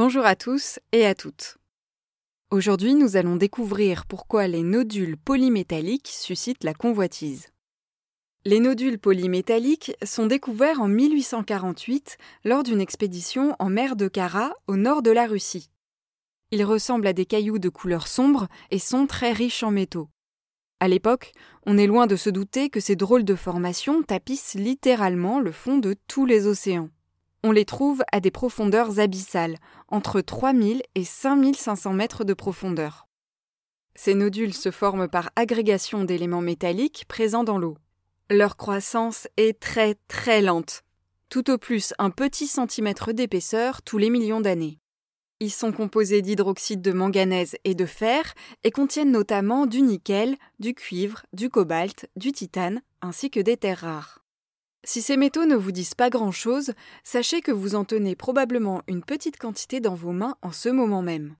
Bonjour à tous et à toutes. Aujourd'hui, nous allons découvrir pourquoi les nodules polymétalliques suscitent la convoitise. Les nodules polymétalliques sont découverts en 1848 lors d'une expédition en mer de Kara au nord de la Russie. Ils ressemblent à des cailloux de couleur sombre et sont très riches en métaux. À l'époque, on est loin de se douter que ces drôles de formations tapissent littéralement le fond de tous les océans. On les trouve à des profondeurs abyssales, entre 3000 et 5500 mètres de profondeur. Ces nodules se forment par agrégation d'éléments métalliques présents dans l'eau. Leur croissance est très très lente, tout au plus un petit centimètre d'épaisseur tous les millions d'années. Ils sont composés d'hydroxyde de manganèse et de fer et contiennent notamment du nickel, du cuivre, du cobalt, du titane ainsi que des terres rares. Si ces métaux ne vous disent pas grand-chose, sachez que vous en tenez probablement une petite quantité dans vos mains en ce moment même.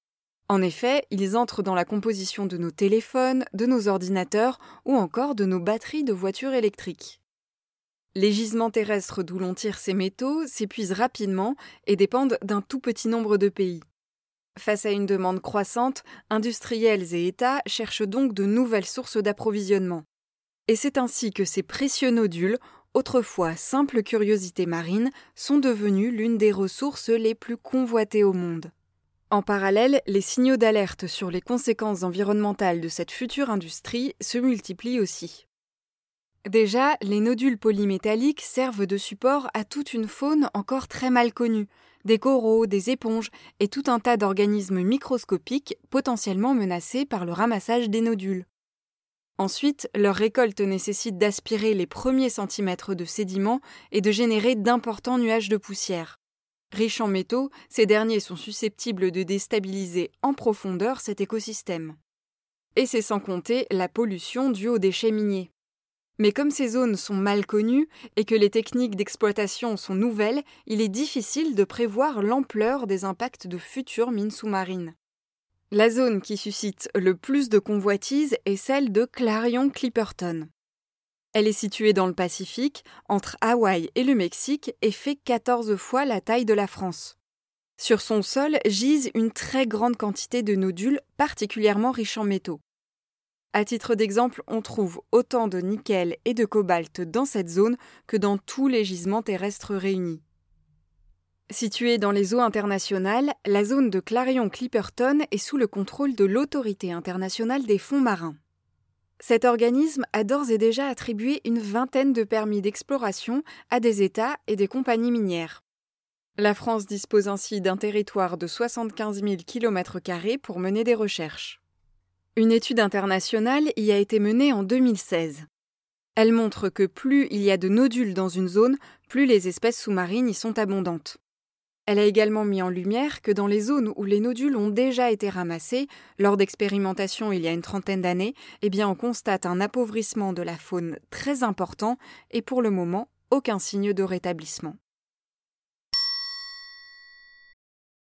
En effet, ils entrent dans la composition de nos téléphones, de nos ordinateurs ou encore de nos batteries de voitures électriques. Les gisements terrestres d'où l'on tire ces métaux s'épuisent rapidement et dépendent d'un tout petit nombre de pays. Face à une demande croissante, industriels et États cherchent donc de nouvelles sources d'approvisionnement. Et c'est ainsi que ces précieux nodules autrefois simples curiosités marines, sont devenues l'une des ressources les plus convoitées au monde. En parallèle, les signaux d'alerte sur les conséquences environnementales de cette future industrie se multiplient aussi. Déjà, les nodules polymétalliques servent de support à toute une faune encore très mal connue, des coraux, des éponges et tout un tas d'organismes microscopiques potentiellement menacés par le ramassage des nodules. Ensuite, leur récolte nécessite d'aspirer les premiers centimètres de sédiments et de générer d'importants nuages de poussière. Riches en métaux, ces derniers sont susceptibles de déstabiliser en profondeur cet écosystème. Et c'est sans compter la pollution due aux déchets miniers. Mais comme ces zones sont mal connues et que les techniques d'exploitation sont nouvelles, il est difficile de prévoir l'ampleur des impacts de futures mines sous-marines. La zone qui suscite le plus de convoitises est celle de Clarion-Clipperton. Elle est située dans le Pacifique, entre Hawaï et le Mexique, et fait 14 fois la taille de la France. Sur son sol gisent une très grande quantité de nodules particulièrement riches en métaux. À titre d'exemple, on trouve autant de nickel et de cobalt dans cette zone que dans tous les gisements terrestres réunis. Située dans les eaux internationales, la zone de Clarion-Clipperton est sous le contrôle de l'Autorité internationale des fonds marins. Cet organisme a d'ores et déjà attribué une vingtaine de permis d'exploration à des États et des compagnies minières. La France dispose ainsi d'un territoire de 75 000 km pour mener des recherches. Une étude internationale y a été menée en 2016. Elle montre que plus il y a de nodules dans une zone, plus les espèces sous-marines y sont abondantes. Elle a également mis en lumière que dans les zones où les nodules ont déjà été ramassés, lors d'expérimentations il y a une trentaine d'années, eh bien on constate un appauvrissement de la faune très important et pour le moment aucun signe de rétablissement.